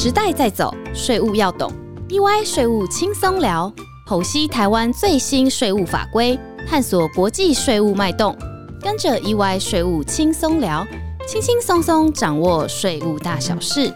时代在走，税务要懂。EY 税务轻松聊，剖析台湾最新税务法规，探索国际税务脉动。跟着 EY 税务轻松聊，轻轻松松掌握税务大小事。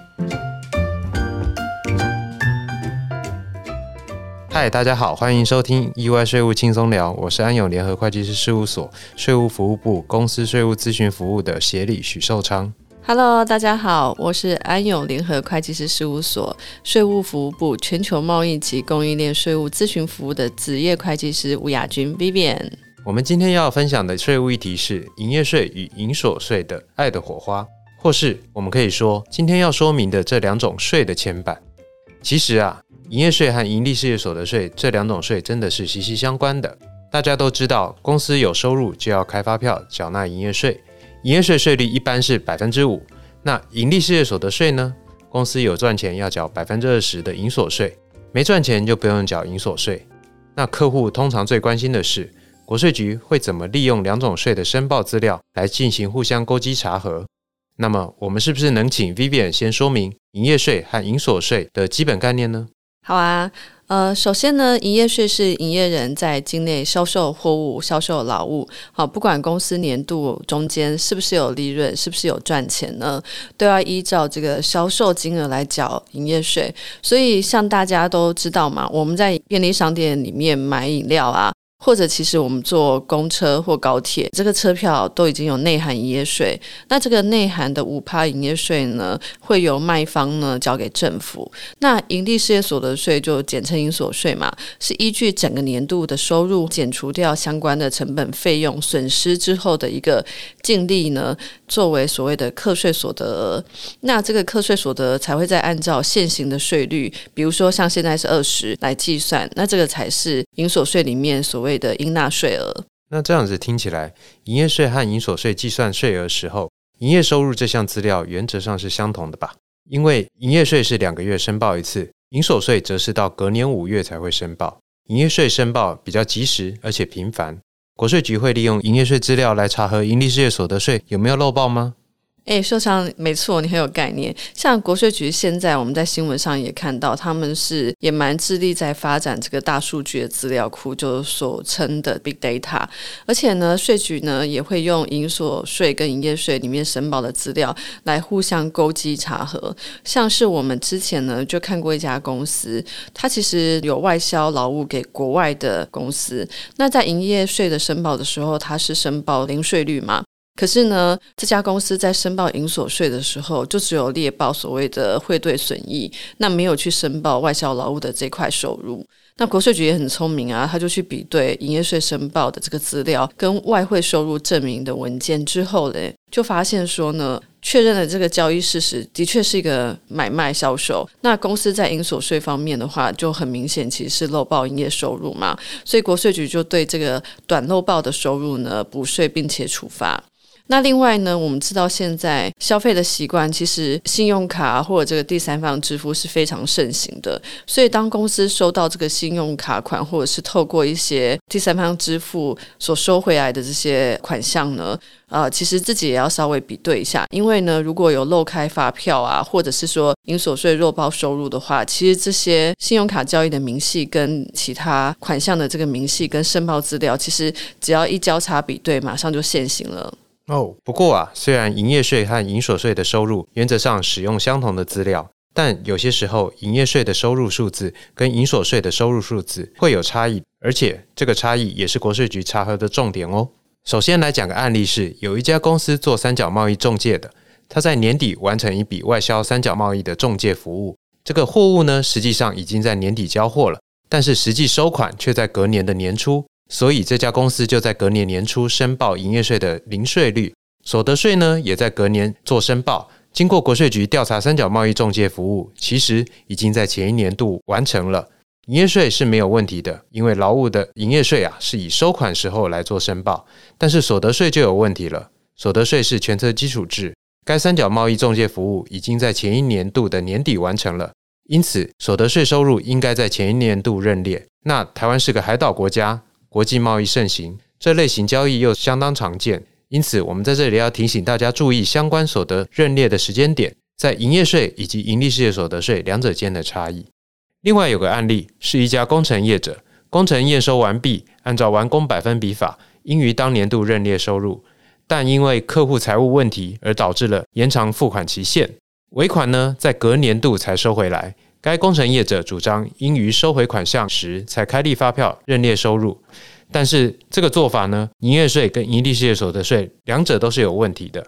嗨，大家好，欢迎收听 EY 税务轻松聊，我是安永联合会计师事务所税务服务部公司税务咨询服务的协理许寿昌。Hello，大家好，我是安永联合会计师事务所税务服务部全球贸易及供应链税务咨询服务的职业会计师吴雅君 Vivian。我们今天要分享的税务议题是营业税与营所税的爱的火花，或是我们可以说，今天要说明的这两种税的牵绊。其实啊，营业税和盈利事业所得税这两种税真的是息息相关的。大家都知道，公司有收入就要开发票缴纳营业税，营业税税率一般是百分之五。那盈利事业所得税呢？公司有赚钱要缴百分之二十的营所税，没赚钱就不用缴营所税。那客户通常最关心的是，国税局会怎么利用两种税的申报资料来进行互相勾稽查核？那么，我们是不是能请 Vivian 先说明营业税和营所税的基本概念呢？好啊，呃，首先呢，营业税是营业人在境内销售货物、销售劳务，好，不管公司年度中间是不是有利润，是不是有赚钱呢，都要依照这个销售金额来缴营业税。所以，像大家都知道嘛，我们在便利商店里面买饮料啊。或者其实我们坐公车或高铁，这个车票都已经有内含营业税。那这个内含的五趴营业税呢，会由卖方呢交给政府。那盈利事业所得税就简称营所税嘛，是依据整个年度的收入减除掉相关的成本费用损失之后的一个净利呢，作为所谓的课税所得额。那这个课税所得才会再按照现行的税率，比如说像现在是二十来计算，那这个才是营所税里面所谓的应纳税额。那这样子听起来，营业税和营所税计算税额时候，营业收入这项资料原则上是相同的吧？因为营业税是两个月申报一次，营所税则是到隔年五月才会申报。营业税申报比较及时，而且频繁。国税局会利用营业税资料来查核盈利事业所得税有没有漏报吗？哎，秀昌，没错，你很有概念。像国税局现在我们在新闻上也看到，他们是也蛮致力在发展这个大数据的资料库，就是所称的 big data。而且呢，税局呢也会用营所税跟营业税里面申报的资料来互相勾稽查核。像是我们之前呢就看过一家公司，它其实有外销劳务给国外的公司，那在营业税的申报的时候，它是申报零税率嘛。可是呢，这家公司在申报营所税的时候，就只有列报所谓的汇兑损益，那没有去申报外销劳务的这块收入。那国税局也很聪明啊，他就去比对营业税申报的这个资料跟外汇收入证明的文件之后嘞，就发现说呢，确认了这个交易事实的确是一个买卖销售。那公司在营所税方面的话，就很明显其实是漏报营业收入嘛，所以国税局就对这个短漏报的收入呢补税，并且处罚。那另外呢，我们知道现在消费的习惯，其实信用卡或者这个第三方支付是非常盛行的。所以当公司收到这个信用卡款，或者是透过一些第三方支付所收回来的这些款项呢，呃，其实自己也要稍微比对一下，因为呢，如果有漏开发票啊，或者是说因所税漏报收入的话，其实这些信用卡交易的明细跟其他款项的这个明细跟申报资料，其实只要一交叉比对，马上就现行了。哦，不过啊，虽然营业税和营所税的收入原则上使用相同的资料，但有些时候营业税的收入数字跟营所税的收入数字会有差异，而且这个差异也是国税局查核的重点哦。首先来讲个案例是，有一家公司做三角贸易中介的，他在年底完成一笔外销三角贸易的中介服务，这个货物呢实际上已经在年底交货了，但是实际收款却在隔年的年初。所以这家公司就在隔年年初申报营业税的零税率，所得税呢也在隔年做申报。经过国税局调查，三角贸易中介服务其实已经在前一年度完成了，营业税是没有问题的，因为劳务的营业税啊是以收款时候来做申报。但是所得税就有问题了，所得税是全车基础制，该三角贸易中介服务已经在前一年度的年底完成了，因此所得税收入应该在前一年度认列。那台湾是个海岛国家。国际贸易盛行，这类型交易又相当常见，因此我们在这里要提醒大家注意相关所得认列的时间点，在营业税以及盈利事业所得税两者间的差异。另外有个案例是一家工程业者，工程验收完毕，按照完工百分比法，应于当年度认列收入，但因为客户财务问题而导致了延长付款期限，尾款呢在隔年度才收回来。该工程业者主张应于收回款项时才开立发票认列收入，但是这个做法呢，营业税跟盈利事业所得税两者都是有问题的。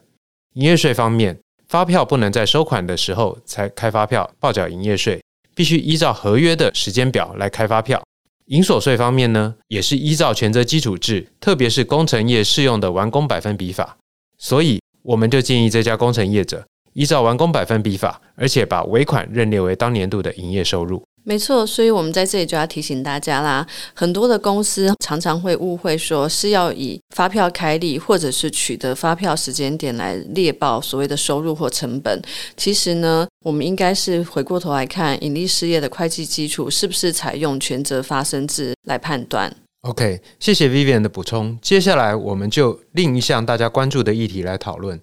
营业税方面，发票不能在收款的时候才开发票报缴营业税，必须依照合约的时间表来开发票。营所税方面呢，也是依照权责基础制，特别是工程业适用的完工百分比法，所以我们就建议这家工程业者。依照完工百分比法，而且把尾款认列为当年度的营业收入。没错，所以我们在这里就要提醒大家啦，很多的公司常常会误会说是要以发票开立或者是取得发票时间点来列报所谓的收入或成本。其实呢，我们应该是回过头来看盈利事业的会计基础是不是采用权责发生制来判断。OK，谢谢 Vivian 的补充。接下来我们就另一项大家关注的议题来讨论。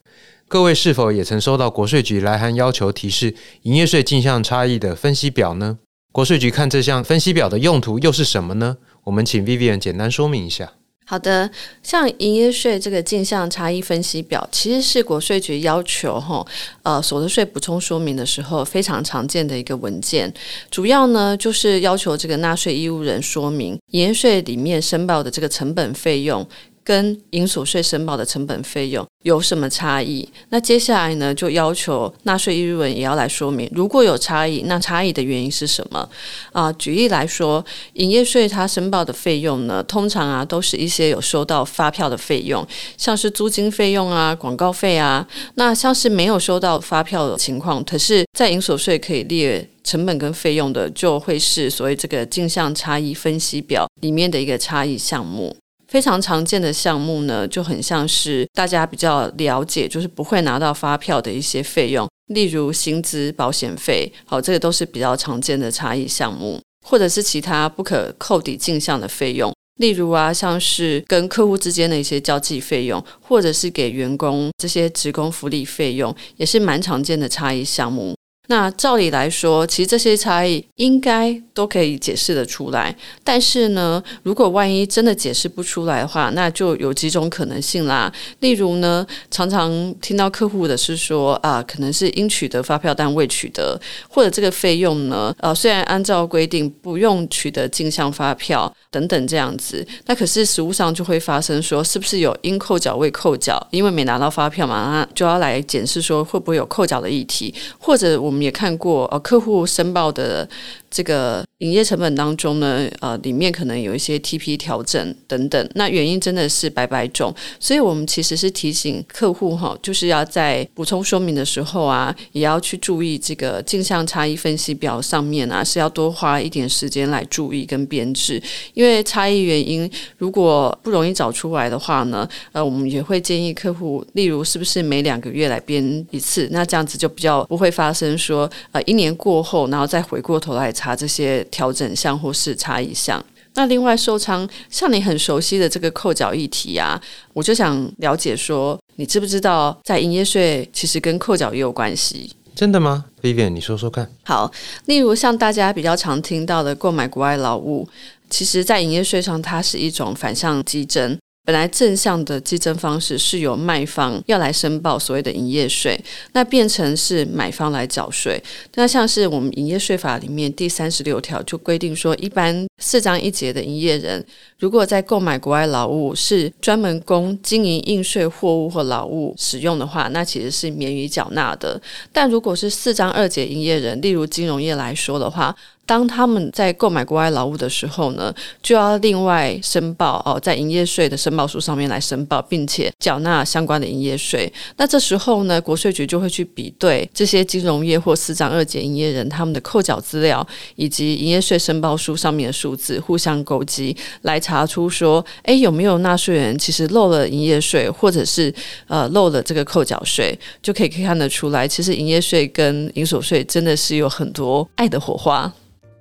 各位是否也曾收到国税局来函要求提示营业税进项差异的分析表呢？国税局看这项分析表的用途又是什么呢？我们请 Vivian 简单说明一下。好的，像营业税这个进项差异分析表，其实是国税局要求哈呃所得税补充说明的时候非常常见的一个文件。主要呢就是要求这个纳税义务人说明营业税里面申报的这个成本费用。跟营所税申报的成本费用有什么差异？那接下来呢，就要求纳税义务人也要来说明，如果有差异，那差异的原因是什么？啊，举例来说，营业税它申报的费用呢，通常啊都是一些有收到发票的费用，像是租金费用啊、广告费啊。那像是没有收到发票的情况，可是在营所税可以列成本跟费用的，就会是所谓这个镜像差异分析表里面的一个差异项目。非常常见的项目呢，就很像是大家比较了解，就是不会拿到发票的一些费用，例如薪资、保险费，好，这个都是比较常见的差异项目，或者是其他不可扣抵进项的费用，例如啊，像是跟客户之间的一些交际费用，或者是给员工这些职工福利费用，也是蛮常见的差异项目。那照理来说，其实这些差异应该都可以解释得出来。但是呢，如果万一真的解释不出来的话，那就有几种可能性啦。例如呢，常常听到客户的是说啊，可能是应取得发票但未取得，或者这个费用呢，呃，虽然按照规定不用取得进项发票等等这样子，那可是实物上就会发生说，是不是有应扣缴未扣缴？因为没拿到发票嘛，那就要来检视说会不会有扣缴的议题，或者我们。也看过呃客户申报的这个营业成本当中呢，呃里面可能有一些 TP 调整等等，那原因真的是百百种，所以我们其实是提醒客户哈，就是要在补充说明的时候啊，也要去注意这个镜像差异分析表上面啊，是要多花一点时间来注意跟编制，因为差异原因如果不容易找出来的话呢，呃我们也会建议客户，例如是不是每两个月来编一次，那这样子就比较不会发生。说呃，一年过后，然后再回过头来查这些调整项或是差异项。那另外收仓，像你很熟悉的这个扣缴议题啊，我就想了解说，你知不知道在营业税其实跟扣缴也有关系？真的吗，Vivian？你说说看。好，例如像大家比较常听到的购买国外劳务，其实在营业税上它是一种反向激增。本来正向的计征方式是由卖方要来申报所谓的营业税，那变成是买方来缴税。那像是我们营业税法里面第三十六条就规定说，一般四章一节的营业人，如果在购买国外劳务是专门供经营应税货物或劳务使用的话，那其实是免于缴纳的。但如果是四章二节营业人，例如金融业来说的话，当他们在购买国外劳务的时候呢，就要另外申报哦，在营业税的申报书上面来申报，并且缴纳相关的营业税。那这时候呢，国税局就会去比对这些金融业或四章二节营业人他们的扣缴资料以及营业税申报书上面的数数字互相勾稽，来查出说，哎，有没有纳税人其实漏了营业税，或者是呃漏了这个扣缴税，就可以看得出来，其实营业税跟营所税真的是有很多爱的火花。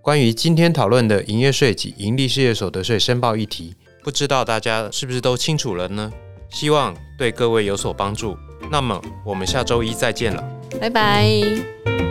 关于今天讨论的营业税及盈利事业所得税申报议题，不知道大家是不是都清楚了呢？希望对各位有所帮助。那么我们下周一再见了。拜拜。